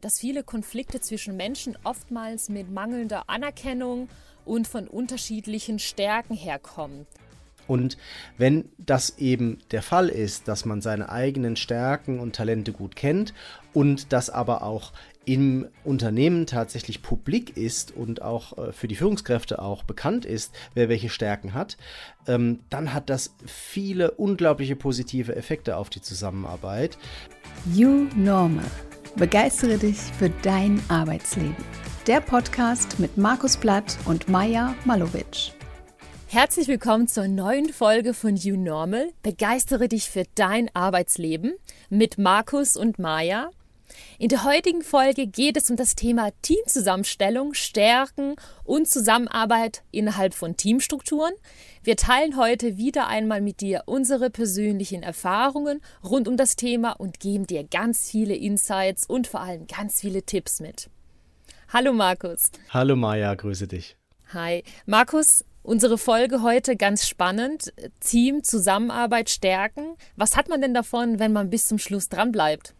dass viele Konflikte zwischen Menschen oftmals mit mangelnder Anerkennung und von unterschiedlichen Stärken herkommen. Und wenn das eben der Fall ist, dass man seine eigenen Stärken und Talente gut kennt und das aber auch im Unternehmen tatsächlich publik ist und auch äh, für die Führungskräfte auch bekannt ist, wer welche Stärken hat, ähm, dann hat das viele unglaubliche positive Effekte auf die Zusammenarbeit. You Normal. Begeistere dich für dein Arbeitsleben. Der Podcast mit Markus Blatt und Maja Malowitsch. Herzlich willkommen zur neuen Folge von You Normal. Begeistere dich für dein Arbeitsleben mit Markus und Maja. In der heutigen Folge geht es um das Thema Teamzusammenstellung, Stärken und Zusammenarbeit innerhalb von Teamstrukturen. Wir teilen heute wieder einmal mit dir unsere persönlichen Erfahrungen rund um das Thema und geben dir ganz viele Insights und vor allem ganz viele Tipps mit. Hallo Markus. Hallo Maja, grüße dich. Hi. Markus, Unsere Folge heute ganz spannend. Team, Zusammenarbeit stärken. Was hat man denn davon, wenn man bis zum Schluss dran bleibt?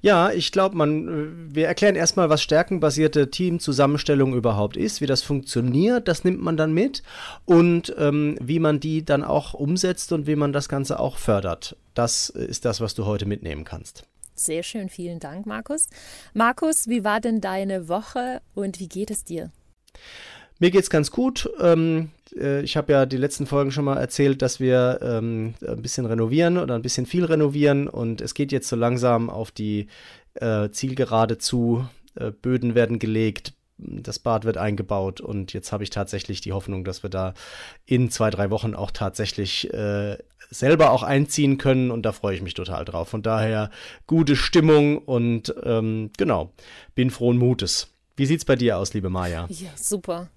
Ja, ich glaube, man, äh, wir erklären erstmal, was stärkenbasierte Teamzusammenstellung überhaupt ist, wie das funktioniert, das nimmt man dann mit und ähm, wie man die dann auch umsetzt und wie man das Ganze auch fördert. Das ist das, was du heute mitnehmen kannst. Sehr schön, vielen Dank, Markus. Markus, wie war denn deine Woche und wie geht es dir? Mir geht's ganz gut. Ähm, äh, ich habe ja die letzten Folgen schon mal erzählt, dass wir ähm, ein bisschen renovieren oder ein bisschen viel renovieren und es geht jetzt so langsam auf die äh, Zielgerade zu. Äh, Böden werden gelegt, das Bad wird eingebaut und jetzt habe ich tatsächlich die Hoffnung, dass wir da in zwei, drei Wochen auch tatsächlich äh, selber auch einziehen können und da freue ich mich total drauf. Von daher gute Stimmung und ähm, genau, bin frohen Mutes. Wie sieht's bei dir aus, liebe Maja? Ja, super.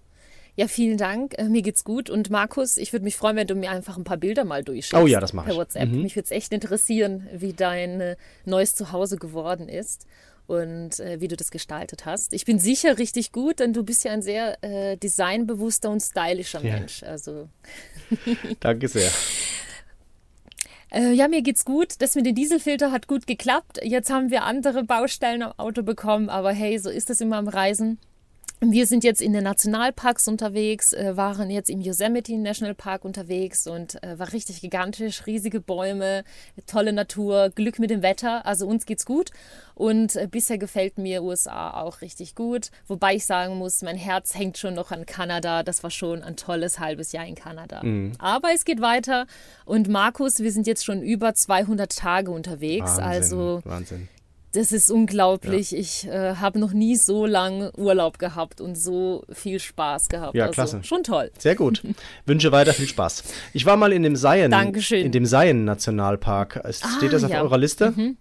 Ja, vielen Dank. Äh, mir geht's gut. Und Markus, ich würde mich freuen, wenn du mir einfach ein paar Bilder mal durchschickst. Oh ja, das mache ich. Per WhatsApp. Mhm. Mich würde es echt interessieren, wie dein äh, neues Zuhause geworden ist und äh, wie du das gestaltet hast. Ich bin sicher richtig gut, denn du bist ja ein sehr äh, designbewusster und stylischer ja. Mensch. Also. Danke sehr. Äh, ja, mir geht's gut. Das mit dem Dieselfilter hat gut geklappt. Jetzt haben wir andere Baustellen am Auto bekommen, aber hey, so ist es immer am Reisen. Wir sind jetzt in den Nationalparks unterwegs, äh, waren jetzt im Yosemite National Park unterwegs und äh, war richtig gigantisch, riesige Bäume, tolle Natur, Glück mit dem Wetter. Also uns geht's gut und äh, bisher gefällt mir USA auch richtig gut. Wobei ich sagen muss, mein Herz hängt schon noch an Kanada. Das war schon ein tolles halbes Jahr in Kanada. Mhm. Aber es geht weiter und Markus, wir sind jetzt schon über 200 Tage unterwegs. Wahnsinn, also Wahnsinn. Das ist unglaublich. Ja. Ich äh, habe noch nie so lange Urlaub gehabt und so viel Spaß gehabt. Ja, also, klasse. Schon toll. Sehr gut. Wünsche weiter viel Spaß. Ich war mal in dem Seien, Dankeschön. in dem Seien Nationalpark. Steht ah, das auf ja. eurer Liste? Mhm.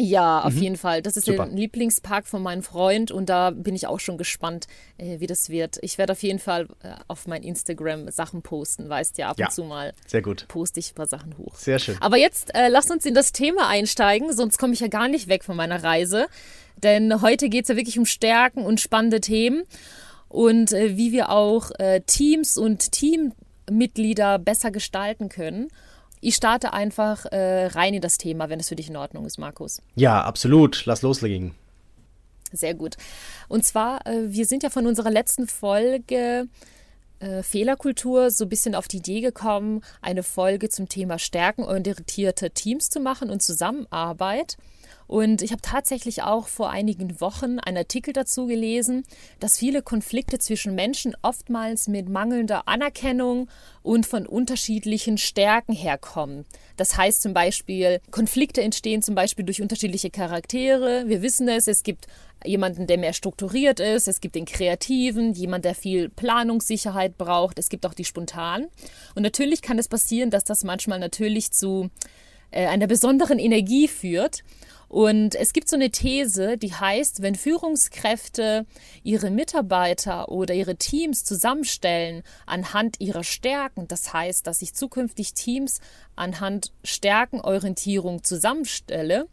Ja, auf mhm. jeden Fall. Das ist Super. der Lieblingspark von meinem Freund und da bin ich auch schon gespannt, äh, wie das wird. Ich werde auf jeden Fall äh, auf mein Instagram Sachen posten, weißt ja, ab ja, und zu mal sehr gut. poste ich ein paar Sachen hoch. Sehr schön. Aber jetzt äh, lasst uns in das Thema einsteigen, sonst komme ich ja gar nicht weg von meiner Reise. Denn heute geht es ja wirklich um Stärken und spannende Themen und äh, wie wir auch Teams und Teammitglieder besser gestalten können. Ich starte einfach äh, rein in das Thema, wenn es für dich in Ordnung ist, Markus. Ja, absolut. Lass loslegen. Sehr gut. Und zwar, äh, wir sind ja von unserer letzten Folge äh, Fehlerkultur so ein bisschen auf die Idee gekommen, eine Folge zum Thema stärkenorientierte Teams zu machen und Zusammenarbeit. Und ich habe tatsächlich auch vor einigen Wochen einen Artikel dazu gelesen, dass viele Konflikte zwischen Menschen oftmals mit mangelnder Anerkennung und von unterschiedlichen Stärken herkommen. Das heißt zum Beispiel, Konflikte entstehen zum Beispiel durch unterschiedliche Charaktere. Wir wissen es, es gibt jemanden, der mehr strukturiert ist, es gibt den Kreativen, jemand, der viel Planungssicherheit braucht, es gibt auch die Spontanen. Und natürlich kann es passieren, dass das manchmal natürlich zu äh, einer besonderen Energie führt. Und es gibt so eine These, die heißt, wenn Führungskräfte ihre Mitarbeiter oder ihre Teams zusammenstellen anhand ihrer Stärken, das heißt, dass ich zukünftig Teams anhand Stärkenorientierung zusammenstelle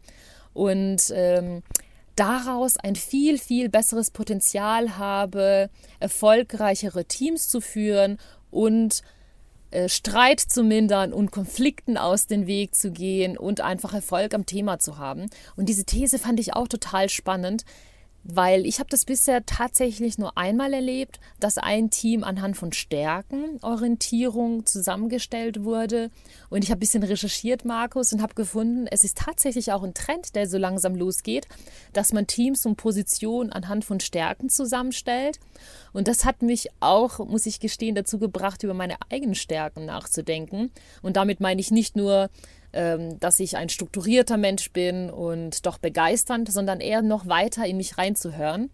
und ähm, daraus ein viel, viel besseres Potenzial habe, erfolgreichere Teams zu führen und Streit zu mindern und Konflikten aus dem Weg zu gehen und einfach Erfolg am Thema zu haben. Und diese These fand ich auch total spannend, weil ich habe das bisher tatsächlich nur einmal erlebt, dass ein Team anhand von Stärkenorientierung zusammengestellt wurde. Und ich habe ein bisschen recherchiert, Markus, und habe gefunden, es ist tatsächlich auch ein Trend, der so langsam losgeht, dass man Teams und Positionen anhand von Stärken zusammenstellt. Und das hat mich auch, muss ich gestehen, dazu gebracht, über meine eigenen Stärken nachzudenken. Und damit meine ich nicht nur dass ich ein strukturierter Mensch bin und doch begeisternd, sondern eher noch weiter in mich reinzuhören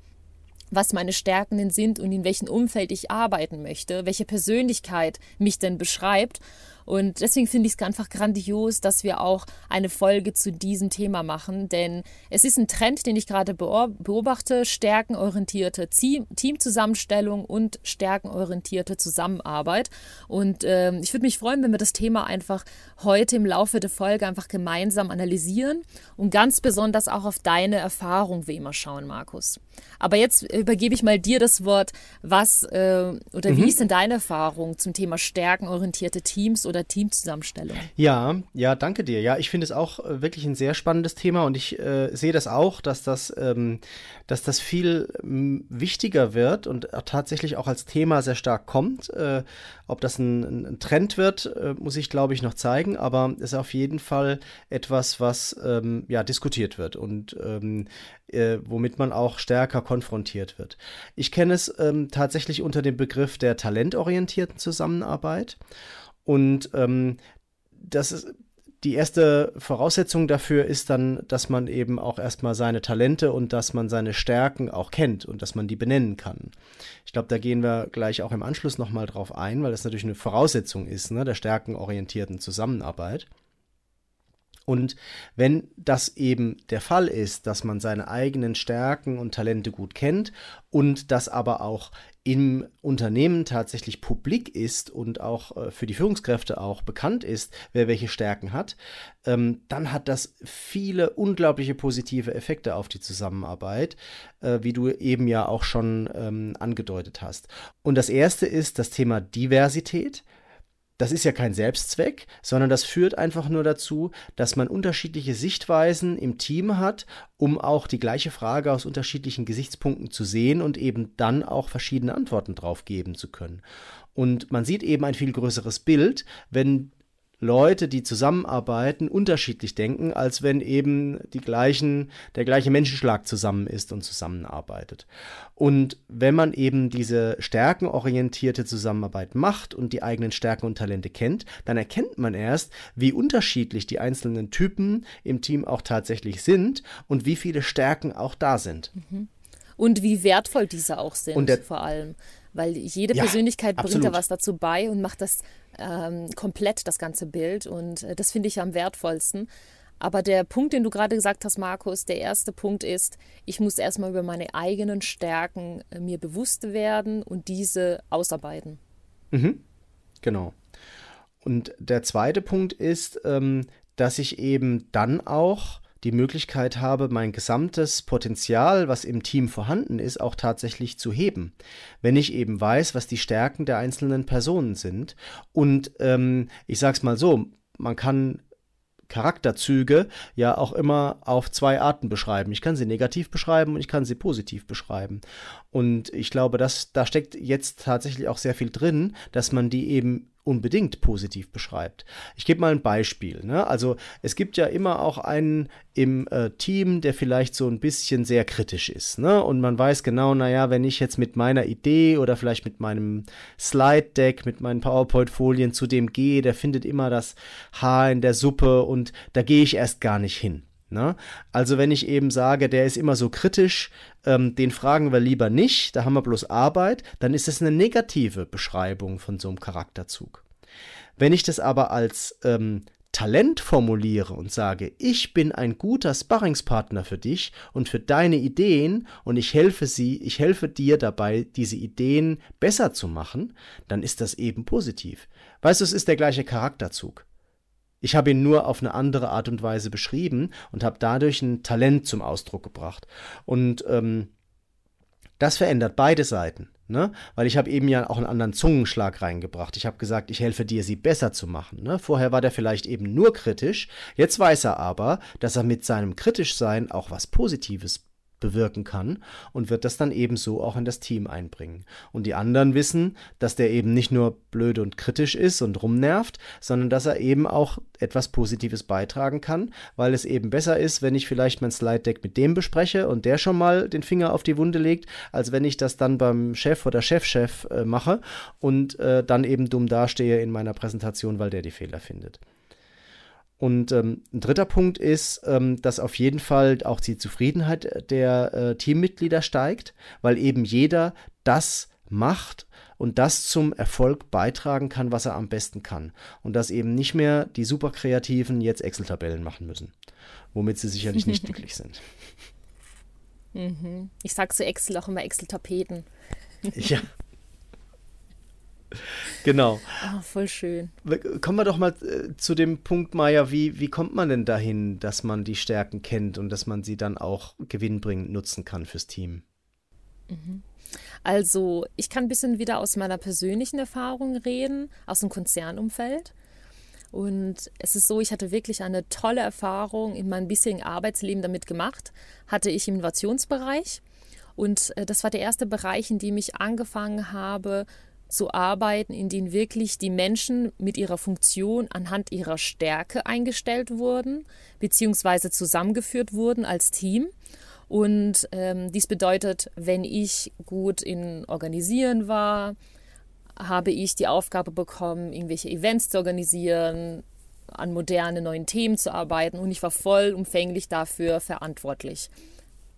was meine Stärken denn sind und in welchem Umfeld ich arbeiten möchte, welche Persönlichkeit mich denn beschreibt und deswegen finde ich es einfach grandios, dass wir auch eine Folge zu diesem Thema machen, denn es ist ein Trend, den ich gerade beobachte, stärkenorientierte Teamzusammenstellung und stärkenorientierte Zusammenarbeit. Und äh, ich würde mich freuen, wenn wir das Thema einfach heute im Laufe der Folge einfach gemeinsam analysieren und ganz besonders auch auf deine Erfahrung wie immer schauen, Markus. Aber jetzt übergebe ich mal dir das Wort. Was äh, oder mhm. wie ist denn deine Erfahrung zum Thema stärkenorientierte Teams oder Teamzusammenstellung? Ja, ja, danke dir. Ja, ich finde es auch äh, wirklich ein sehr spannendes Thema und ich äh, sehe das auch, dass das, ähm, dass das viel wichtiger wird und tatsächlich auch als Thema sehr stark kommt. Äh, ob das ein, ein Trend wird, äh, muss ich glaube ich noch zeigen, aber es ist auf jeden Fall etwas, was ähm, ja diskutiert wird und ähm, äh, womit man auch stärker konfrontiert wird. Ich kenne es ähm, tatsächlich unter dem Begriff der talentorientierten Zusammenarbeit. Und ähm, das ist die erste Voraussetzung dafür ist dann, dass man eben auch erstmal seine Talente und dass man seine Stärken auch kennt und dass man die benennen kann. Ich glaube, da gehen wir gleich auch im Anschluss nochmal drauf ein, weil das natürlich eine Voraussetzung ist, ne, der stärkenorientierten Zusammenarbeit. Und wenn das eben der Fall ist, dass man seine eigenen Stärken und Talente gut kennt und das aber auch im Unternehmen tatsächlich publik ist und auch äh, für die Führungskräfte auch bekannt ist, wer welche Stärken hat, ähm, dann hat das viele unglaubliche positive Effekte auf die Zusammenarbeit, äh, wie du eben ja auch schon ähm, angedeutet hast. Und das erste ist das Thema Diversität das ist ja kein Selbstzweck, sondern das führt einfach nur dazu, dass man unterschiedliche Sichtweisen im Team hat, um auch die gleiche Frage aus unterschiedlichen Gesichtspunkten zu sehen und eben dann auch verschiedene Antworten drauf geben zu können. Und man sieht eben ein viel größeres Bild, wenn Leute, die zusammenarbeiten, unterschiedlich denken, als wenn eben die gleichen, der gleiche Menschenschlag zusammen ist und zusammenarbeitet. Und wenn man eben diese stärkenorientierte Zusammenarbeit macht und die eigenen Stärken und Talente kennt, dann erkennt man erst, wie unterschiedlich die einzelnen Typen im Team auch tatsächlich sind und wie viele Stärken auch da sind. Mhm. Und wie wertvoll diese auch sind, und der, vor allem. Weil jede ja, Persönlichkeit bringt absolut. da was dazu bei und macht das ähm, komplett, das ganze Bild. Und äh, das finde ich am wertvollsten. Aber der Punkt, den du gerade gesagt hast, Markus, der erste Punkt ist, ich muss erstmal über meine eigenen Stärken äh, mir bewusst werden und diese ausarbeiten. Mhm. Genau. Und der zweite Punkt ist, ähm, dass ich eben dann auch die Möglichkeit habe, mein gesamtes Potenzial, was im Team vorhanden ist, auch tatsächlich zu heben. Wenn ich eben weiß, was die Stärken der einzelnen Personen sind. Und ähm, ich sage es mal so, man kann Charakterzüge ja auch immer auf zwei Arten beschreiben. Ich kann sie negativ beschreiben und ich kann sie positiv beschreiben. Und ich glaube, dass da steckt jetzt tatsächlich auch sehr viel drin, dass man die eben unbedingt positiv beschreibt. Ich gebe mal ein Beispiel. Ne? Also es gibt ja immer auch einen im äh, Team, der vielleicht so ein bisschen sehr kritisch ist. Ne? Und man weiß genau, naja, wenn ich jetzt mit meiner Idee oder vielleicht mit meinem Slide-Deck, mit meinen PowerPoint-Folien zu dem gehe, der findet immer das Haar in der Suppe und da gehe ich erst gar nicht hin. Ne? Also wenn ich eben sage, der ist immer so kritisch, ähm, den fragen wir lieber nicht, da haben wir bloß Arbeit, dann ist es eine negative Beschreibung von so einem Charakterzug. Wenn ich das aber als ähm, Talent formuliere und sage, ich bin ein guter Sparringspartner für dich und für deine Ideen und ich helfe sie, ich helfe dir dabei, diese Ideen besser zu machen, dann ist das eben positiv. Weißt du, es ist der gleiche Charakterzug. Ich habe ihn nur auf eine andere Art und Weise beschrieben und habe dadurch ein Talent zum Ausdruck gebracht. Und ähm, das verändert beide Seiten. Ne? Weil ich habe eben ja auch einen anderen Zungenschlag reingebracht. Ich habe gesagt, ich helfe dir, sie besser zu machen. Ne? Vorher war der vielleicht eben nur kritisch. Jetzt weiß er aber, dass er mit seinem Kritischsein auch was Positives bewirken kann und wird das dann ebenso auch in das Team einbringen. Und die anderen wissen, dass der eben nicht nur blöd und kritisch ist und rumnervt, sondern dass er eben auch etwas Positives beitragen kann, weil es eben besser ist, wenn ich vielleicht mein Slide Deck mit dem bespreche und der schon mal den Finger auf die Wunde legt, als wenn ich das dann beim Chef oder Chefchef -Chef, äh, mache und äh, dann eben dumm dastehe in meiner Präsentation, weil der die Fehler findet. Und ähm, ein dritter Punkt ist, ähm, dass auf jeden Fall auch die Zufriedenheit der äh, Teammitglieder steigt, weil eben jeder das macht und das zum Erfolg beitragen kann, was er am besten kann. Und dass eben nicht mehr die Superkreativen jetzt Excel-Tabellen machen müssen, womit sie sicherlich nicht glücklich sind. Mhm. Ich sage zu Excel auch immer Excel-Tapeten. ja. Genau. Oh, voll schön. Kommen wir doch mal äh, zu dem Punkt, Maya, wie, wie kommt man denn dahin, dass man die Stärken kennt und dass man sie dann auch gewinnbringend nutzen kann fürs Team? Mhm. Also, ich kann ein bisschen wieder aus meiner persönlichen Erfahrung reden, aus dem Konzernumfeld. Und es ist so, ich hatte wirklich eine tolle Erfahrung in meinem bisherigen Arbeitsleben damit gemacht. Hatte ich im Innovationsbereich. Und äh, das war der erste Bereich, in dem ich angefangen habe, zu arbeiten, in denen wirklich die Menschen mit ihrer Funktion anhand ihrer Stärke eingestellt wurden, beziehungsweise zusammengeführt wurden als Team. Und ähm, dies bedeutet, wenn ich gut in Organisieren war, habe ich die Aufgabe bekommen, irgendwelche Events zu organisieren, an moderne neuen Themen zu arbeiten und ich war vollumfänglich dafür verantwortlich.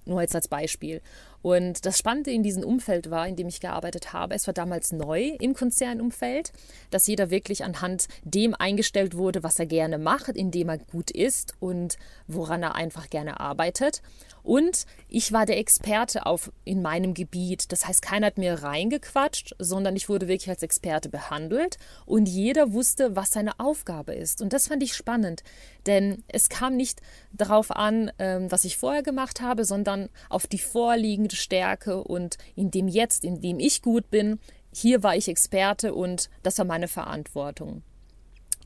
Nur jetzt als Beispiel. Und das Spannende in diesem Umfeld war, in dem ich gearbeitet habe, es war damals neu im Konzernumfeld, dass jeder wirklich anhand dem eingestellt wurde, was er gerne macht, in dem er gut ist und woran er einfach gerne arbeitet. Und ich war der Experte auf, in meinem Gebiet. Das heißt, keiner hat mir reingequatscht, sondern ich wurde wirklich als Experte behandelt und jeder wusste, was seine Aufgabe ist. Und das fand ich spannend, denn es kam nicht darauf an, ähm, was ich vorher gemacht habe, sondern auf die vorliegende Stärke und in dem Jetzt, in dem ich gut bin, hier war ich Experte und das war meine Verantwortung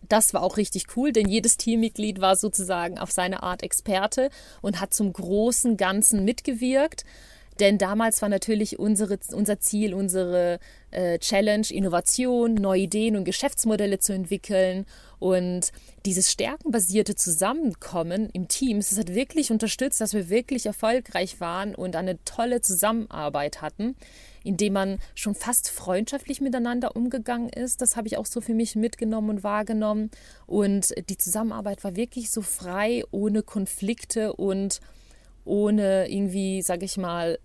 das war auch richtig cool, denn jedes Teammitglied war sozusagen auf seine Art Experte und hat zum großen Ganzen mitgewirkt. Denn damals war natürlich unsere, unser Ziel, unsere äh, Challenge, Innovation, neue Ideen und Geschäftsmodelle zu entwickeln. Und dieses stärkenbasierte Zusammenkommen im Team, das hat wirklich unterstützt, dass wir wirklich erfolgreich waren und eine tolle Zusammenarbeit hatten indem man schon fast freundschaftlich miteinander umgegangen ist. Das habe ich auch so für mich mitgenommen und wahrgenommen. Und die Zusammenarbeit war wirklich so frei, ohne Konflikte und ohne irgendwie, sage ich mal,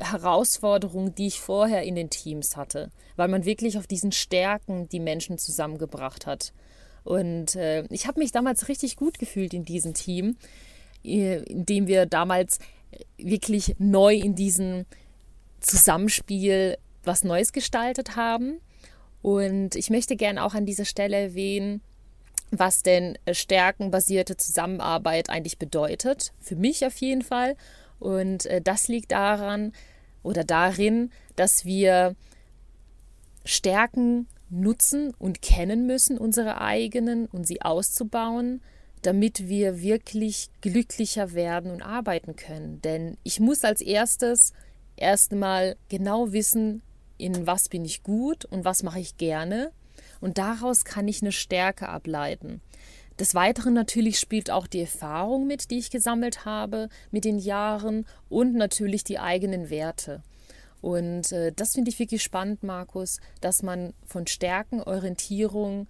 Herausforderungen, die ich vorher in den Teams hatte, weil man wirklich auf diesen Stärken die Menschen zusammengebracht hat. Und äh, ich habe mich damals richtig gut gefühlt in diesem Team, äh, in dem wir damals wirklich neu in diesen Zusammenspiel was Neues gestaltet haben. Und ich möchte gerne auch an dieser Stelle erwähnen, was denn stärkenbasierte Zusammenarbeit eigentlich bedeutet. Für mich auf jeden Fall. Und äh, das liegt daran oder darin, dass wir Stärken nutzen und kennen müssen, unsere eigenen, und sie auszubauen, damit wir wirklich glücklicher werden und arbeiten können. Denn ich muss als erstes erstmal genau wissen, in was bin ich gut und was mache ich gerne. Und daraus kann ich eine Stärke ableiten. Des Weiteren natürlich spielt auch die Erfahrung mit, die ich gesammelt habe mit den Jahren und natürlich die eigenen Werte. Und äh, das finde ich wirklich spannend, Markus, dass man von Stärkenorientierung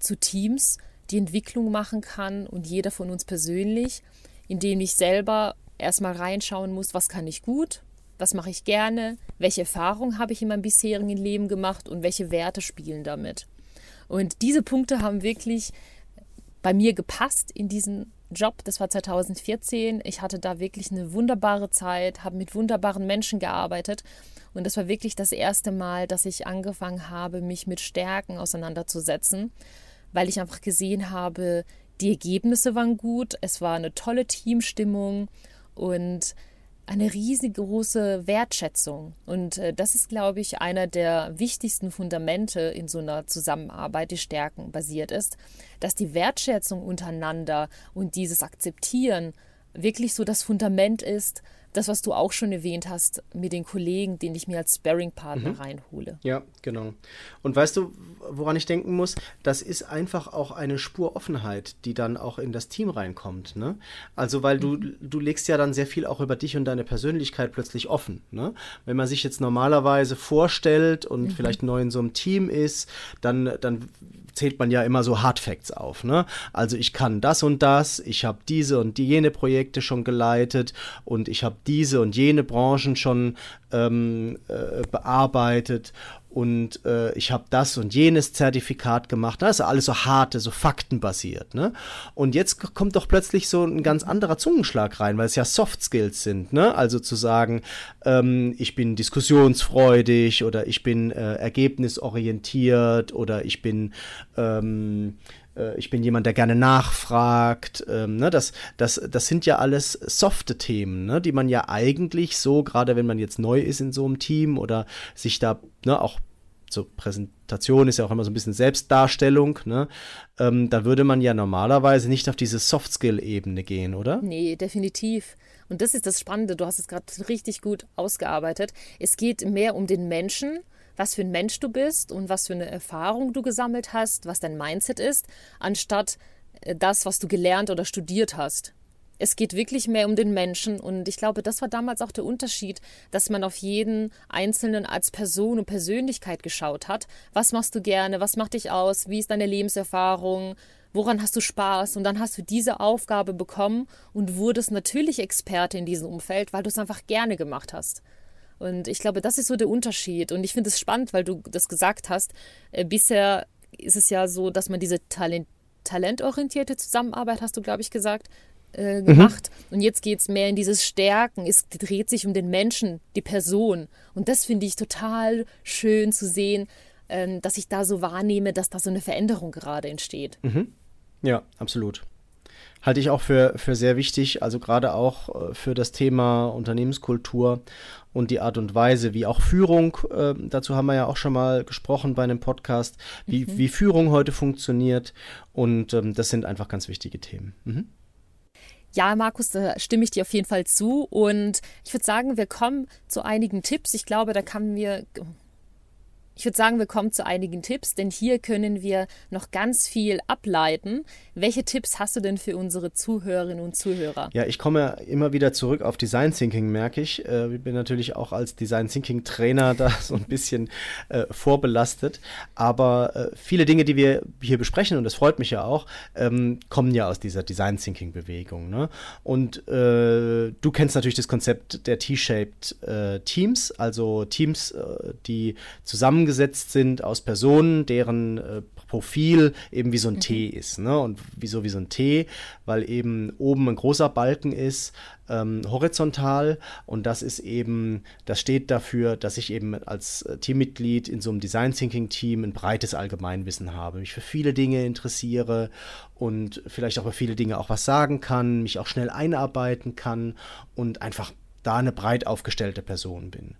zu Teams die Entwicklung machen kann und jeder von uns persönlich, indem ich selber erstmal reinschauen muss, was kann ich gut, was mache ich gerne, welche Erfahrungen habe ich in meinem bisherigen Leben gemacht und welche Werte spielen damit. Und diese Punkte haben wirklich bei mir gepasst in diesen Job. Das war 2014. Ich hatte da wirklich eine wunderbare Zeit, habe mit wunderbaren Menschen gearbeitet. Und das war wirklich das erste Mal, dass ich angefangen habe, mich mit Stärken auseinanderzusetzen, weil ich einfach gesehen habe, die Ergebnisse waren gut, es war eine tolle Teamstimmung und eine riesengroße Wertschätzung. Und äh, das ist, glaube ich, einer der wichtigsten Fundamente in so einer Zusammenarbeit, die Stärken basiert ist, dass die Wertschätzung untereinander und dieses Akzeptieren wirklich so das Fundament ist, das, was du auch schon erwähnt hast, mit den Kollegen, den ich mir als Sparring-Partner mhm. reinhole. Ja, genau. Und weißt du, woran ich denken muss? Das ist einfach auch eine Spur Offenheit, die dann auch in das Team reinkommt. Ne? Also, weil du, mhm. du legst ja dann sehr viel auch über dich und deine Persönlichkeit plötzlich offen. Ne? Wenn man sich jetzt normalerweise vorstellt und mhm. vielleicht neu in so einem Team ist, dann, dann zählt man ja immer so Hard Facts auf. Ne? Also ich kann das und das, ich habe diese und die jene Projekte schon geleitet und ich habe diese und jene Branchen schon ähm, äh, bearbeitet und äh, ich habe das und jenes Zertifikat gemacht. Das ist alles so harte, so faktenbasiert. Ne? Und jetzt kommt doch plötzlich so ein ganz anderer Zungenschlag rein, weil es ja Soft Skills sind. Ne? Also zu sagen, ähm, ich bin diskussionsfreudig oder ich bin äh, ergebnisorientiert oder ich bin ähm, äh, ich bin jemand, der gerne nachfragt. Ähm, ne? das, das, das sind ja alles softe Themen, ne? die man ja eigentlich so, gerade wenn man jetzt neu ist in so einem Team oder sich da ne, auch so Präsentation ist ja auch immer so ein bisschen Selbstdarstellung, ne? Ähm, da würde man ja normalerweise nicht auf diese Soft-Skill-Ebene gehen, oder? Nee, definitiv. Und das ist das Spannende, du hast es gerade richtig gut ausgearbeitet. Es geht mehr um den Menschen was für ein Mensch du bist und was für eine Erfahrung du gesammelt hast, was dein Mindset ist, anstatt äh, das, was du gelernt oder studiert hast. Es geht wirklich mehr um den Menschen und ich glaube, das war damals auch der Unterschied, dass man auf jeden Einzelnen als Person und Persönlichkeit geschaut hat. Was machst du gerne? Was macht dich aus? Wie ist deine Lebenserfahrung? Woran hast du Spaß? Und dann hast du diese Aufgabe bekommen und wurdest natürlich Experte in diesem Umfeld, weil du es einfach gerne gemacht hast. Und ich glaube, das ist so der Unterschied. Und ich finde es spannend, weil du das gesagt hast. Äh, bisher ist es ja so, dass man diese Talent, talentorientierte Zusammenarbeit, hast du, glaube ich, gesagt, äh, mhm. gemacht. Mhm. Und jetzt geht es mehr in dieses Stärken. Es dreht sich um den Menschen, die Person. Und das finde ich total schön zu sehen, ähm, dass ich da so wahrnehme, dass da so eine Veränderung gerade entsteht. Mhm. Ja, absolut halte ich auch für, für sehr wichtig, also gerade auch äh, für das Thema Unternehmenskultur und die Art und Weise, wie auch Führung, äh, dazu haben wir ja auch schon mal gesprochen bei einem Podcast, wie, mhm. wie Führung heute funktioniert. Und ähm, das sind einfach ganz wichtige Themen. Mhm. Ja, Markus, da stimme ich dir auf jeden Fall zu. Und ich würde sagen, wir kommen zu einigen Tipps. Ich glaube, da kann mir ich würde sagen, wir kommen zu einigen Tipps, denn hier können wir noch ganz viel ableiten. Welche Tipps hast du denn für unsere Zuhörerinnen und Zuhörer? Ja, ich komme immer wieder zurück auf Design Thinking, merke ich. Äh, ich bin natürlich auch als Design Thinking Trainer da so ein bisschen äh, vorbelastet. Aber äh, viele Dinge, die wir hier besprechen, und das freut mich ja auch, ähm, kommen ja aus dieser Design Thinking Bewegung. Ne? Und äh, du kennst natürlich das Konzept der T-Shaped Teams, also Teams, die zusammen zusammengesetzt sind aus Personen, deren äh, Profil eben wie so ein mhm. T ist. Ne? Und wieso wie so ein T? Weil eben oben ein großer Balken ist, ähm, horizontal. Und das ist eben, das steht dafür, dass ich eben als äh, Teammitglied in so einem Design Thinking Team ein breites Allgemeinwissen habe, mich für viele Dinge interessiere und vielleicht auch über viele Dinge auch was sagen kann, mich auch schnell einarbeiten kann und einfach da eine breit aufgestellte Person bin.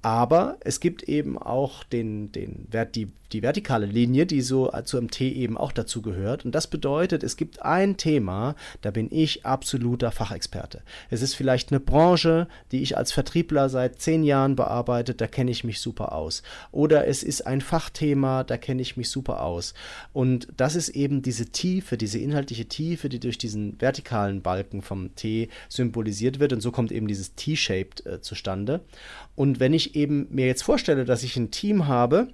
Aber es gibt eben auch den, den, die, die vertikale Linie, die so zu MT eben auch dazu gehört. Und das bedeutet, es gibt ein Thema, da bin ich absoluter Fachexperte. Es ist vielleicht eine Branche, die ich als Vertriebler seit zehn Jahren bearbeite, da kenne ich mich super aus. Oder es ist ein Fachthema, da kenne ich mich super aus. Und das ist eben diese Tiefe, diese inhaltliche Tiefe, die durch diesen vertikalen Balken vom T symbolisiert wird. Und so kommt eben dieses T-Shaped äh, zustande. Und wenn ich eben mir jetzt vorstelle, dass ich ein Team habe,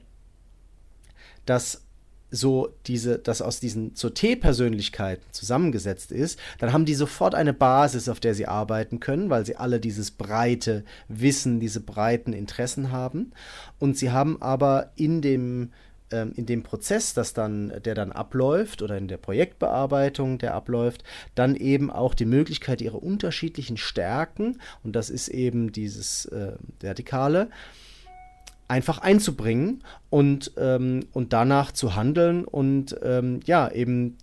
das so diese, das aus diesen so T-Persönlichkeiten zusammengesetzt ist, dann haben die sofort eine Basis, auf der sie arbeiten können, weil sie alle dieses breite Wissen, diese breiten Interessen haben. Und sie haben aber in dem ähm, in dem Prozess, das dann, der dann abläuft oder in der Projektbearbeitung, der abläuft, dann eben auch die Möglichkeit, ihre unterschiedlichen Stärken, und das ist eben dieses äh, Vertikale, einfach einzubringen und, ähm, und danach zu handeln und ähm, ja, eben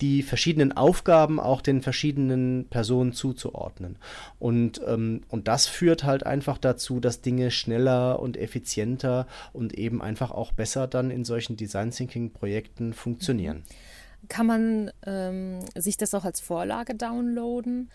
die verschiedenen Aufgaben auch den verschiedenen Personen zuzuordnen. Und, ähm, und das führt halt einfach dazu, dass Dinge schneller und effizienter und eben einfach auch besser dann in solchen Design Thinking Projekten funktionieren. kann man ähm, sich das auch als Vorlage downloaden.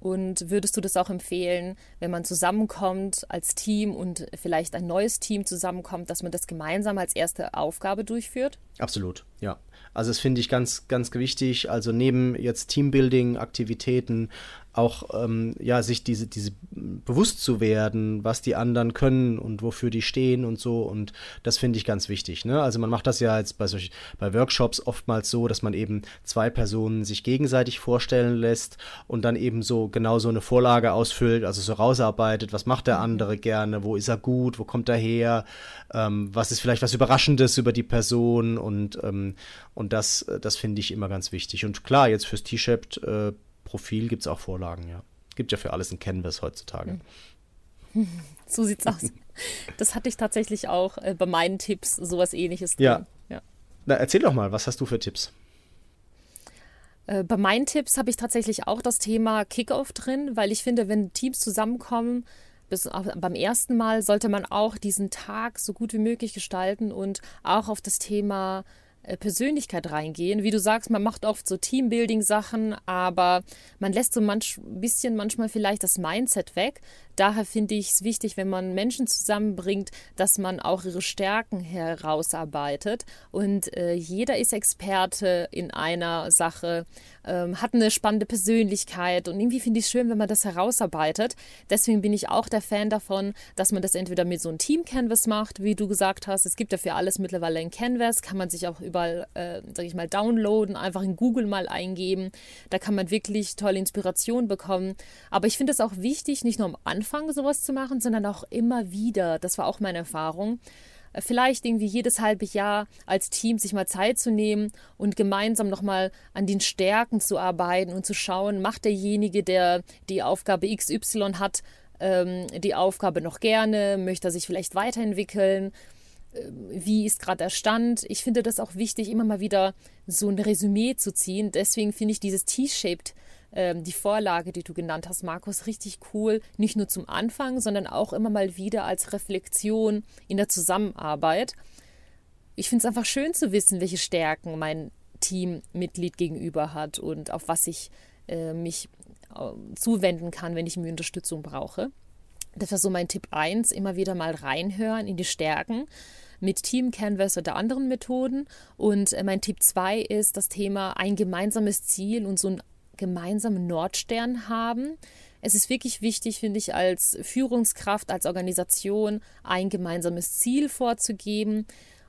Und würdest du das auch empfehlen, wenn man zusammenkommt als Team und vielleicht ein neues Team zusammenkommt, dass man das gemeinsam als erste Aufgabe durchführt? Absolut, ja. Also das finde ich ganz, ganz wichtig. Also neben jetzt Teambuilding-Aktivitäten auch ähm, ja, sich diese, diese bewusst zu werden, was die anderen können und wofür die stehen und so. Und das finde ich ganz wichtig. Ne? Also man macht das ja jetzt bei, solch, bei Workshops oftmals so, dass man eben zwei Personen sich gegenseitig vorstellen lässt und dann eben so genau so eine Vorlage ausfüllt, also so rausarbeitet, was macht der mhm. andere gerne, wo ist er gut, wo kommt er her, ähm, was ist vielleicht was Überraschendes über die Person und, ähm, und das, das finde ich immer ganz wichtig. Und klar, jetzt fürs T-Shirt äh, Profil gibt es auch Vorlagen, ja. Gibt ja für alles ein Canvas heutzutage. So sieht's aus. Das hatte ich tatsächlich auch äh, bei meinen Tipps, sowas ähnliches drin. Ja. ja. Na, erzähl doch mal, was hast du für Tipps? Äh, bei meinen Tipps habe ich tatsächlich auch das Thema Kickoff drin, weil ich finde, wenn Teams zusammenkommen, bis, beim ersten Mal sollte man auch diesen Tag so gut wie möglich gestalten und auch auf das Thema äh, Persönlichkeit reingehen. Wie du sagst, man macht oft so Teambuilding-Sachen, aber man lässt so manch bisschen manchmal vielleicht das Mindset weg. Daher finde ich es wichtig, wenn man Menschen zusammenbringt, dass man auch ihre Stärken herausarbeitet. Und äh, jeder ist Experte in einer Sache, ähm, hat eine spannende Persönlichkeit. Und irgendwie finde ich es schön, wenn man das herausarbeitet. Deswegen bin ich auch der Fan davon, dass man das entweder mit so einem Team-Canvas macht, wie du gesagt hast. Es gibt ja für alles mittlerweile ein Canvas, kann man sich auch überall, äh, sag ich mal, downloaden, einfach in Google mal eingeben. Da kann man wirklich tolle Inspiration bekommen. Aber ich finde es auch wichtig, nicht nur am Anfang, sowas zu machen, sondern auch immer wieder. Das war auch meine Erfahrung. Äh, vielleicht irgendwie jedes halbe Jahr als Team sich mal Zeit zu nehmen und gemeinsam nochmal an den Stärken zu arbeiten und zu schauen, macht derjenige, der die Aufgabe XY hat, ähm, die Aufgabe noch gerne, möchte er sich vielleicht weiterentwickeln, wie ist gerade der Stand. Ich finde das auch wichtig, immer mal wieder so ein Resümee zu ziehen. Deswegen finde ich dieses T-shaped ähm, die Vorlage, die du genannt hast, Markus, richtig cool. Nicht nur zum Anfang, sondern auch immer mal wieder als Reflexion in der Zusammenarbeit. Ich finde es einfach schön zu wissen, welche Stärken mein Teammitglied gegenüber hat und auf was ich äh, mich äh, zuwenden kann, wenn ich mir Unterstützung brauche. Das war so mein Tipp 1, immer wieder mal reinhören in die Stärken mit Team Canvas oder anderen Methoden. Und äh, mein Tipp 2 ist das Thema ein gemeinsames Ziel und so ein gemeinsamen Nordstern haben. Es ist wirklich wichtig, finde ich, als Führungskraft, als Organisation ein gemeinsames Ziel vorzugeben,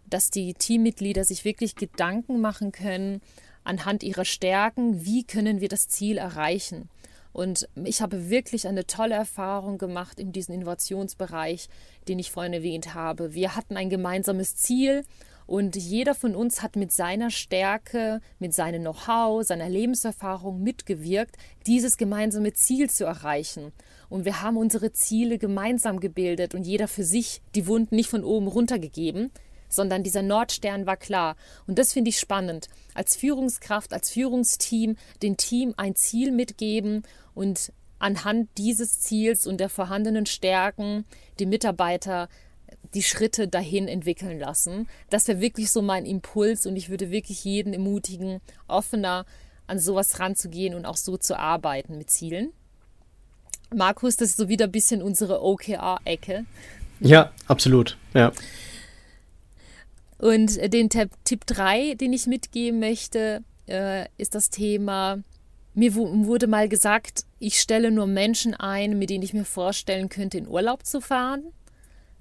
dass die Teammitglieder sich wirklich Gedanken machen können anhand ihrer Stärken, wie können wir das Ziel erreichen. Und ich habe wirklich eine tolle Erfahrung gemacht in diesem Innovationsbereich, den ich vorhin erwähnt habe. Wir hatten ein gemeinsames Ziel und jeder von uns hat mit seiner Stärke, mit seinem Know-how, seiner Lebenserfahrung mitgewirkt, dieses gemeinsame Ziel zu erreichen. Und wir haben unsere Ziele gemeinsam gebildet und jeder für sich die Wunden nicht von oben runtergegeben, sondern dieser Nordstern war klar. Und das finde ich spannend. Als Führungskraft, als Führungsteam, dem Team ein Ziel mitgeben und anhand dieses Ziels und der vorhandenen Stärken die Mitarbeiter die Schritte dahin entwickeln lassen. Das wäre wirklich so mein Impuls und ich würde wirklich jeden ermutigen, offener an sowas ranzugehen und auch so zu arbeiten mit Zielen. Markus, das ist so wieder ein bisschen unsere OKR-Ecke. Ja, absolut. Ja. Und den Tipp 3, den ich mitgeben möchte, äh, ist das Thema, mir wurde mal gesagt, ich stelle nur Menschen ein, mit denen ich mir vorstellen könnte, in Urlaub zu fahren.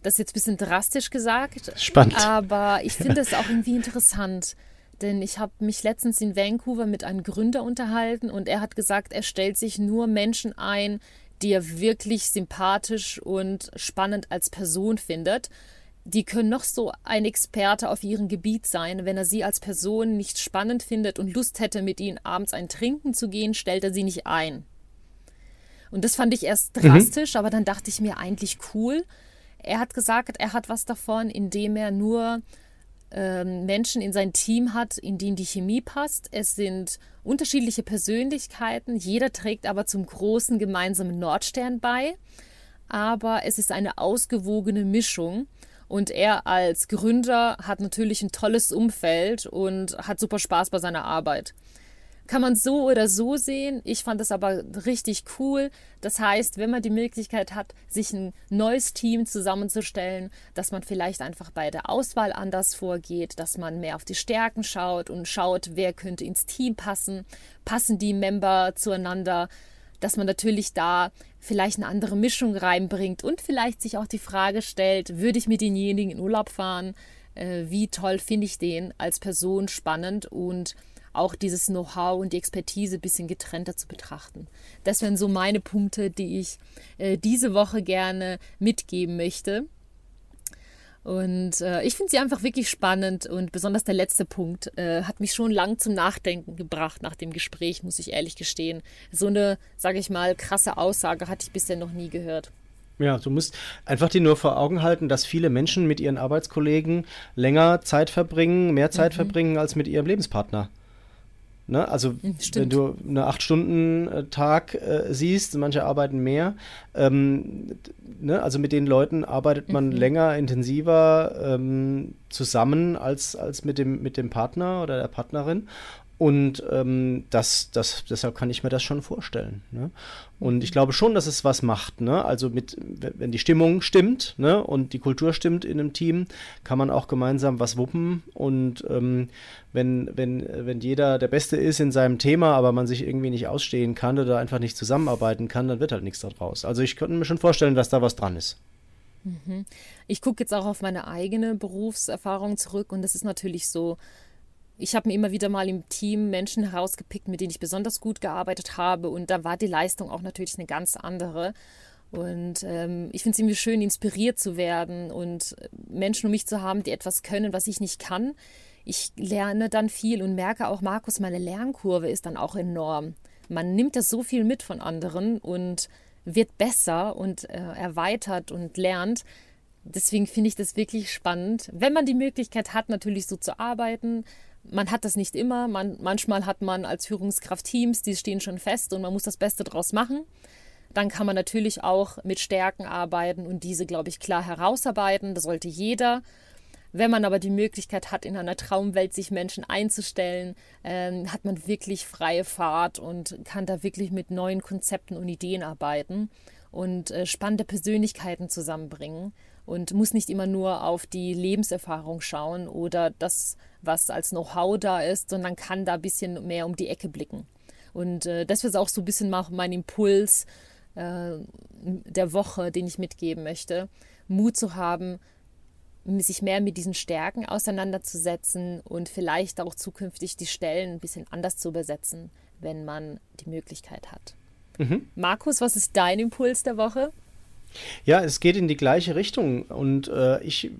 Das ist jetzt ein bisschen drastisch gesagt. Spannend. Aber ich finde es auch irgendwie interessant. Denn ich habe mich letztens in Vancouver mit einem Gründer unterhalten und er hat gesagt, er stellt sich nur Menschen ein, die er wirklich sympathisch und spannend als Person findet. Die können noch so ein Experte auf ihrem Gebiet sein. Wenn er sie als Person nicht spannend findet und Lust hätte, mit ihnen abends ein Trinken zu gehen, stellt er sie nicht ein. Und das fand ich erst mhm. drastisch, mhm. aber dann dachte ich mir eigentlich cool, er hat gesagt, er hat was davon, indem er nur ähm, Menschen in sein Team hat, in denen die Chemie passt. Es sind unterschiedliche Persönlichkeiten, jeder trägt aber zum großen gemeinsamen Nordstern bei. Aber es ist eine ausgewogene Mischung. Und er als Gründer hat natürlich ein tolles Umfeld und hat super Spaß bei seiner Arbeit. Kann man so oder so sehen. Ich fand das aber richtig cool. Das heißt, wenn man die Möglichkeit hat, sich ein neues Team zusammenzustellen, dass man vielleicht einfach bei der Auswahl anders vorgeht, dass man mehr auf die Stärken schaut und schaut, wer könnte ins Team passen, passen die Member zueinander, dass man natürlich da vielleicht eine andere Mischung reinbringt und vielleicht sich auch die Frage stellt, würde ich mit denjenigen in Urlaub fahren? Äh, wie toll finde ich den als Person spannend und auch dieses Know-how und die Expertise ein bisschen getrennter zu betrachten. Das wären so meine Punkte, die ich äh, diese Woche gerne mitgeben möchte. Und äh, ich finde sie einfach wirklich spannend und besonders der letzte Punkt äh, hat mich schon lang zum Nachdenken gebracht nach dem Gespräch, muss ich ehrlich gestehen. So eine, sage ich mal, krasse Aussage hatte ich bisher noch nie gehört. Ja, du musst einfach dir nur vor Augen halten, dass viele Menschen mit ihren Arbeitskollegen länger Zeit verbringen, mehr Zeit mhm. verbringen als mit ihrem Lebenspartner. Ne? Also Stimmt. wenn du einen 8-Stunden-Tag äh, siehst, manche arbeiten mehr, ähm, ne? also mit den Leuten arbeitet man mhm. länger, intensiver ähm, zusammen als, als mit, dem, mit dem Partner oder der Partnerin. Und ähm, das, das, deshalb kann ich mir das schon vorstellen. Ne? Und ich glaube schon, dass es was macht. Ne? Also mit, wenn die Stimmung stimmt ne? und die Kultur stimmt in einem Team, kann man auch gemeinsam was wuppen. Und ähm, wenn, wenn, wenn jeder der Beste ist in seinem Thema, aber man sich irgendwie nicht ausstehen kann oder einfach nicht zusammenarbeiten kann, dann wird halt nichts daraus. Also ich könnte mir schon vorstellen, dass da was dran ist. Mhm. Ich gucke jetzt auch auf meine eigene Berufserfahrung zurück und das ist natürlich so, ich habe mir immer wieder mal im Team Menschen herausgepickt, mit denen ich besonders gut gearbeitet habe. Und da war die Leistung auch natürlich eine ganz andere. Und ähm, ich finde es irgendwie schön, inspiriert zu werden und Menschen um mich zu haben, die etwas können, was ich nicht kann. Ich lerne dann viel und merke auch, Markus, meine Lernkurve ist dann auch enorm. Man nimmt da so viel mit von anderen und wird besser und äh, erweitert und lernt. Deswegen finde ich das wirklich spannend, wenn man die Möglichkeit hat, natürlich so zu arbeiten, man hat das nicht immer. Man, manchmal hat man als Führungskraft Teams, die stehen schon fest und man muss das Beste draus machen. Dann kann man natürlich auch mit Stärken arbeiten und diese, glaube ich, klar herausarbeiten. Das sollte jeder. Wenn man aber die Möglichkeit hat, in einer Traumwelt sich Menschen einzustellen, äh, hat man wirklich freie Fahrt und kann da wirklich mit neuen Konzepten und Ideen arbeiten und äh, spannende Persönlichkeiten zusammenbringen und muss nicht immer nur auf die Lebenserfahrung schauen oder das, was als Know-how da ist, sondern kann da ein bisschen mehr um die Ecke blicken. Und äh, das ist auch so ein bisschen mein Impuls äh, der Woche, den ich mitgeben möchte. Mut zu haben, sich mehr mit diesen Stärken auseinanderzusetzen und vielleicht auch zukünftig die Stellen ein bisschen anders zu besetzen, wenn man die Möglichkeit hat. Mhm. Markus, was ist dein Impuls der Woche? Ja, es geht in die gleiche Richtung und äh, ich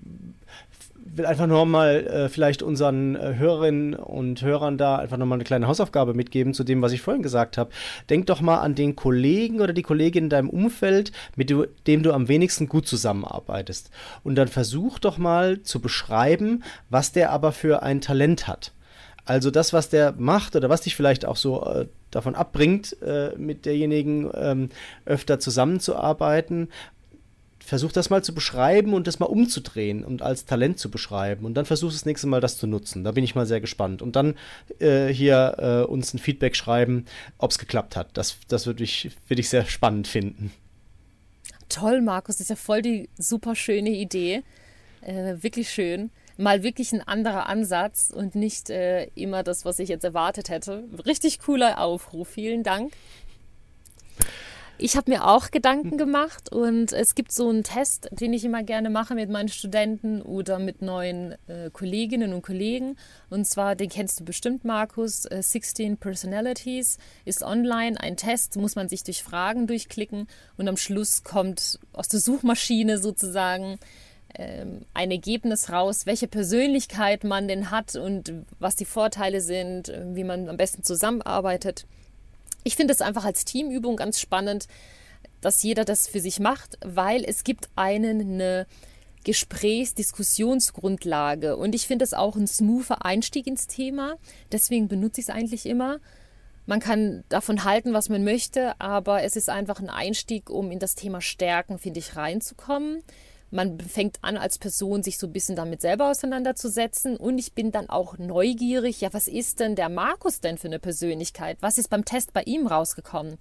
will einfach nur mal äh, vielleicht unseren äh, Hörerinnen und Hörern da einfach nochmal eine kleine Hausaufgabe mitgeben zu dem, was ich vorhin gesagt habe. Denk doch mal an den Kollegen oder die Kollegin in deinem Umfeld, mit dem du am wenigsten gut zusammenarbeitest. Und dann versuch doch mal zu beschreiben, was der aber für ein Talent hat. Also das, was der macht oder was dich vielleicht auch so äh, davon abbringt, äh, mit derjenigen ähm, öfter zusammenzuarbeiten, versuch das mal zu beschreiben und das mal umzudrehen und als Talent zu beschreiben. Und dann versuch das nächste Mal das zu nutzen. Da bin ich mal sehr gespannt. Und dann äh, hier äh, uns ein Feedback schreiben, ob es geklappt hat. Das, das würde ich, würd ich sehr spannend finden. Toll, Markus. Das ist ja voll die super schöne Idee. Äh, wirklich schön mal wirklich ein anderer Ansatz und nicht äh, immer das, was ich jetzt erwartet hätte. Richtig cooler Aufruf. Vielen Dank. Ich habe mir auch Gedanken gemacht und es gibt so einen Test, den ich immer gerne mache mit meinen Studenten oder mit neuen äh, Kolleginnen und Kollegen. Und zwar, den kennst du bestimmt, Markus, äh, 16 Personalities ist online ein Test, muss man sich durch Fragen durchklicken und am Schluss kommt aus der Suchmaschine sozusagen ähm, ein Ergebnis raus, welche Persönlichkeit man denn hat und was die Vorteile sind, äh, wie man am besten zusammenarbeitet. Ich finde es einfach als Teamübung ganz spannend, dass jeder das für sich macht, weil es gibt einen eine Gesprächs-, Diskussionsgrundlage und ich finde es auch ein smoother Einstieg ins Thema. Deswegen benutze ich es eigentlich immer. Man kann davon halten, was man möchte, aber es ist einfach ein Einstieg, um in das Thema Stärken, finde ich, reinzukommen. Man fängt an, als Person sich so ein bisschen damit selber auseinanderzusetzen. Und ich bin dann auch neugierig, ja, was ist denn der Markus denn für eine Persönlichkeit? Was ist beim Test bei ihm rausgekommen?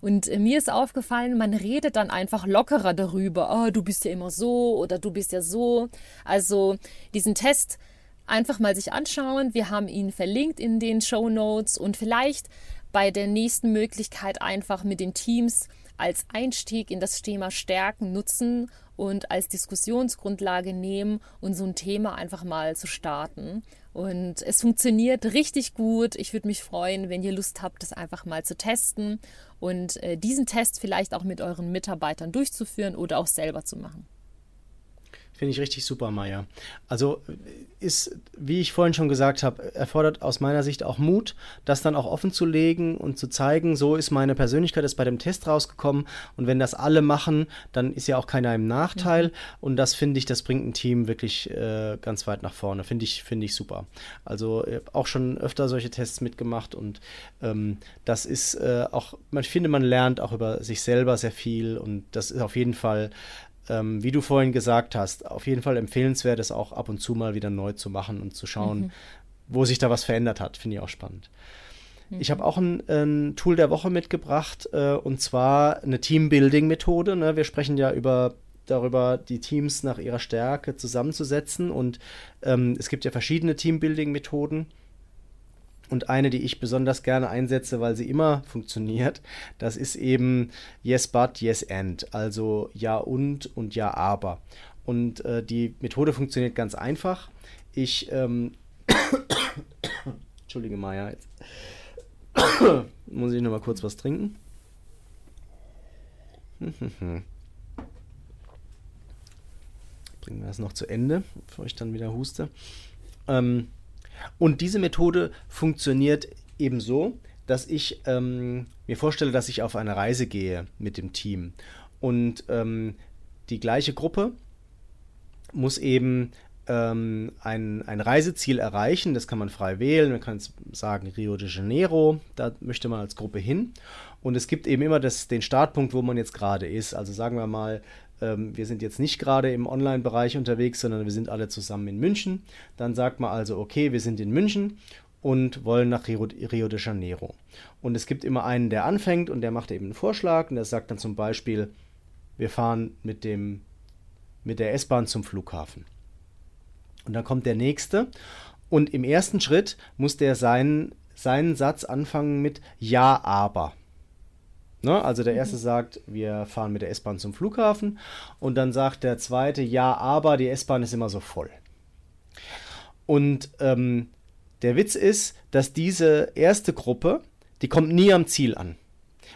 Und äh, mir ist aufgefallen, man redet dann einfach lockerer darüber. Oh, du bist ja immer so oder du bist ja so. Also diesen Test einfach mal sich anschauen. Wir haben ihn verlinkt in den Show Notes und vielleicht bei der nächsten Möglichkeit einfach mit den Teams als Einstieg in das Thema Stärken nutzen und als Diskussionsgrundlage nehmen und so ein Thema einfach mal zu starten. Und es funktioniert richtig gut. Ich würde mich freuen, wenn ihr Lust habt, das einfach mal zu testen und äh, diesen Test vielleicht auch mit euren Mitarbeitern durchzuführen oder auch selber zu machen. Finde ich richtig super, Maya. Also ist, wie ich vorhin schon gesagt habe, erfordert aus meiner Sicht auch Mut, das dann auch offen zu legen und zu zeigen, so ist meine Persönlichkeit, ist bei dem Test rausgekommen. Und wenn das alle machen, dann ist ja auch keiner im Nachteil. Mhm. Und das finde ich, das bringt ein Team wirklich äh, ganz weit nach vorne. Finde ich, finde ich super. Also ich auch schon öfter solche Tests mitgemacht und ähm, das ist äh, auch, man finde, man lernt auch über sich selber sehr viel und das ist auf jeden Fall ähm, wie du vorhin gesagt hast, auf jeden Fall empfehlenswert, es auch ab und zu mal wieder neu zu machen und zu schauen, mhm. wo sich da was verändert hat. Finde ich auch spannend. Mhm. Ich habe auch ein, ein, Tool der Woche mitgebracht äh, und zwar eine Teambuilding-Methode. Ne? Wir sprechen ja über darüber, die Teams nach ihrer Stärke zusammenzusetzen und ähm, es gibt ja verschiedene Teambuilding-Methoden. Und eine, die ich besonders gerne einsetze, weil sie immer funktioniert, das ist eben Yes, but, Yes, and. Also Ja und und Ja, aber. Und äh, die Methode funktioniert ganz einfach. Ich, ähm, Entschuldige Maya, jetzt muss ich noch mal kurz was trinken. Bringen wir das noch zu Ende, bevor ich dann wieder huste. Ähm, und diese Methode funktioniert ebenso, dass ich ähm, mir vorstelle, dass ich auf eine Reise gehe mit dem Team. Und ähm, die gleiche Gruppe muss eben ähm, ein, ein Reiseziel erreichen. Das kann man frei wählen. Man kann sagen Rio de Janeiro, da möchte man als Gruppe hin. Und es gibt eben immer das, den Startpunkt, wo man jetzt gerade ist. Also sagen wir mal, ähm, wir sind jetzt nicht gerade im Online-Bereich unterwegs, sondern wir sind alle zusammen in München. Dann sagt man also, okay, wir sind in München und wollen nach Rio, Rio de Janeiro. Und es gibt immer einen, der anfängt und der macht eben einen Vorschlag und der sagt dann zum Beispiel, wir fahren mit, dem, mit der S-Bahn zum Flughafen. Und dann kommt der nächste und im ersten Schritt muss der seinen, seinen Satz anfangen mit Ja, aber. Ne? Also der erste mhm. sagt, wir fahren mit der S-Bahn zum Flughafen und dann sagt der zweite, ja, aber die S-Bahn ist immer so voll. Und ähm, der Witz ist, dass diese erste Gruppe, die kommt nie am Ziel an.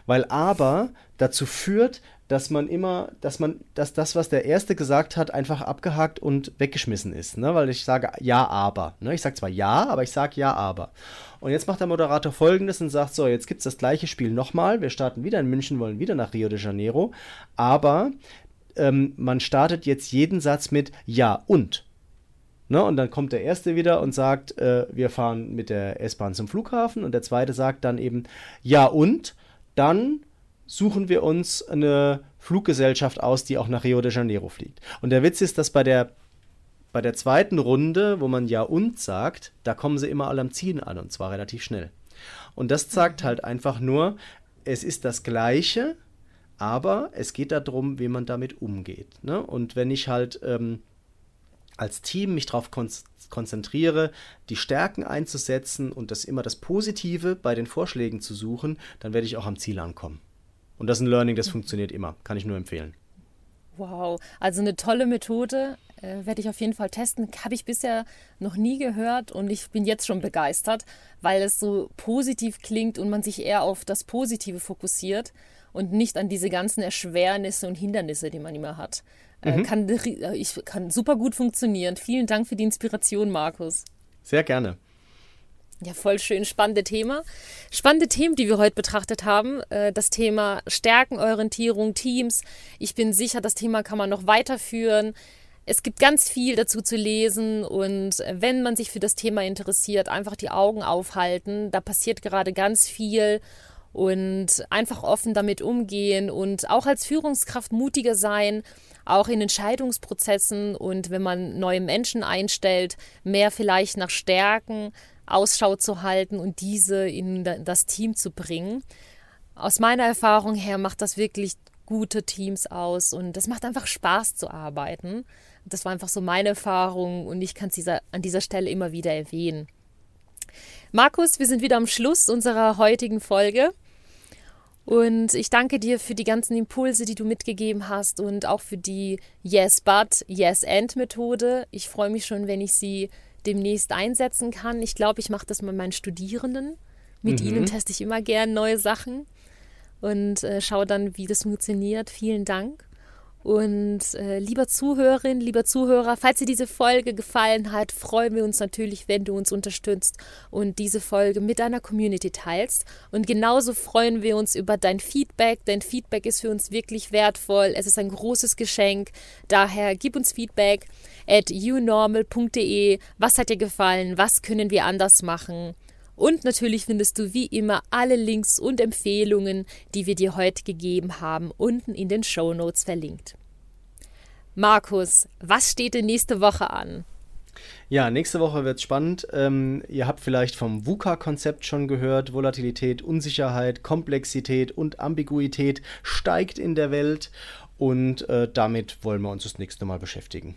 Weil aber dazu führt, dass man immer, dass man, dass das, was der Erste gesagt hat, einfach abgehakt und weggeschmissen ist. Ne? Weil ich sage ja, aber. Ne? Ich sage zwar ja, aber ich sage ja, aber. Und jetzt macht der Moderator folgendes und sagt: So, jetzt gibt es das gleiche Spiel nochmal. Wir starten wieder in München, wollen wieder nach Rio de Janeiro. Aber ähm, man startet jetzt jeden Satz mit Ja und. Ne, und dann kommt der Erste wieder und sagt, äh, wir fahren mit der S-Bahn zum Flughafen. Und der Zweite sagt dann eben, ja und, dann suchen wir uns eine Fluggesellschaft aus, die auch nach Rio de Janeiro fliegt. Und der Witz ist, dass bei der, bei der zweiten Runde, wo man ja und sagt, da kommen sie immer alle am Ziel an und zwar relativ schnell. Und das zeigt halt einfach nur, es ist das Gleiche, aber es geht darum, wie man damit umgeht. Ne? Und wenn ich halt ähm, als Team mich darauf kon konzentriere, die Stärken einzusetzen und das immer das Positive bei den Vorschlägen zu suchen, dann werde ich auch am Ziel ankommen. Und das ist ein Learning, das funktioniert immer. Kann ich nur empfehlen. Wow, also eine tolle Methode. Äh, werde ich auf jeden Fall testen. Habe ich bisher noch nie gehört und ich bin jetzt schon begeistert, weil es so positiv klingt und man sich eher auf das Positive fokussiert und nicht an diese ganzen Erschwernisse und Hindernisse, die man immer hat. Äh, mhm. kann, äh, ich, kann super gut funktionieren. Vielen Dank für die Inspiration, Markus. Sehr gerne. Ja, voll schön. Spannende Thema. Spannende Themen, die wir heute betrachtet haben. Äh, das Thema Stärkenorientierung, Teams. Ich bin sicher, das Thema kann man noch weiterführen. Es gibt ganz viel dazu zu lesen und wenn man sich für das Thema interessiert, einfach die Augen aufhalten. Da passiert gerade ganz viel und einfach offen damit umgehen und auch als Führungskraft mutiger sein, auch in Entscheidungsprozessen und wenn man neue Menschen einstellt, mehr vielleicht nach Stärken Ausschau zu halten und diese in das Team zu bringen. Aus meiner Erfahrung her macht das wirklich gute Teams aus und es macht einfach Spaß zu arbeiten. Das war einfach so meine Erfahrung und ich kann es dieser, an dieser Stelle immer wieder erwähnen. Markus, wir sind wieder am Schluss unserer heutigen Folge. Und ich danke dir für die ganzen Impulse, die du mitgegeben hast und auch für die Yes But, Yes And Methode. Ich freue mich schon, wenn ich sie demnächst einsetzen kann. Ich glaube, ich mache das mit meinen Studierenden. Mit mhm. ihnen teste ich immer gern neue Sachen und äh, schaue dann, wie das funktioniert. Vielen Dank. Und äh, lieber Zuhörerin, lieber Zuhörer, falls dir diese Folge gefallen hat, freuen wir uns natürlich, wenn du uns unterstützt und diese Folge mit deiner Community teilst. Und genauso freuen wir uns über dein Feedback. Dein Feedback ist für uns wirklich wertvoll. Es ist ein großes Geschenk. Daher gib uns Feedback at unormal.de. Was hat dir gefallen? Was können wir anders machen? Und natürlich findest du wie immer alle Links und Empfehlungen, die wir dir heute gegeben haben, unten in den Show Notes verlinkt. Markus, was steht denn nächste Woche an? Ja, nächste Woche wird es spannend. Ähm, ihr habt vielleicht vom VUCA-Konzept schon gehört. Volatilität, Unsicherheit, Komplexität und Ambiguität steigt in der Welt. Und äh, damit wollen wir uns das nächste Mal beschäftigen.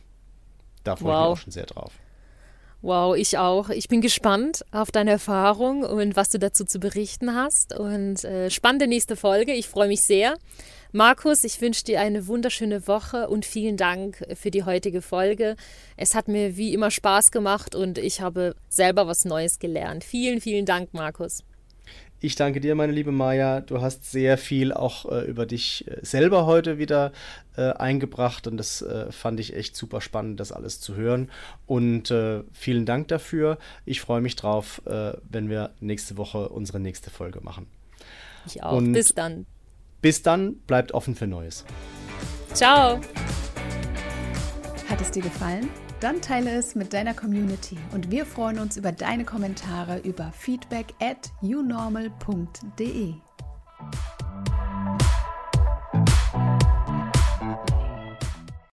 Da freue wow. ich mich auch schon sehr drauf. Wow, ich auch. Ich bin gespannt auf deine Erfahrung und was du dazu zu berichten hast. Und äh, spannende nächste Folge. Ich freue mich sehr. Markus, ich wünsche dir eine wunderschöne Woche und vielen Dank für die heutige Folge. Es hat mir wie immer Spaß gemacht und ich habe selber was Neues gelernt. Vielen, vielen Dank, Markus. Ich danke dir, meine liebe Maja. Du hast sehr viel auch äh, über dich äh, selber heute wieder äh, eingebracht und das äh, fand ich echt super spannend, das alles zu hören. Und äh, vielen Dank dafür. Ich freue mich drauf, äh, wenn wir nächste Woche unsere nächste Folge machen. Ich auch. Und bis dann. Bis dann, bleibt offen für Neues. Ciao. Hat es dir gefallen? Dann teile es mit deiner Community und wir freuen uns über deine Kommentare über feedback at unormal.de.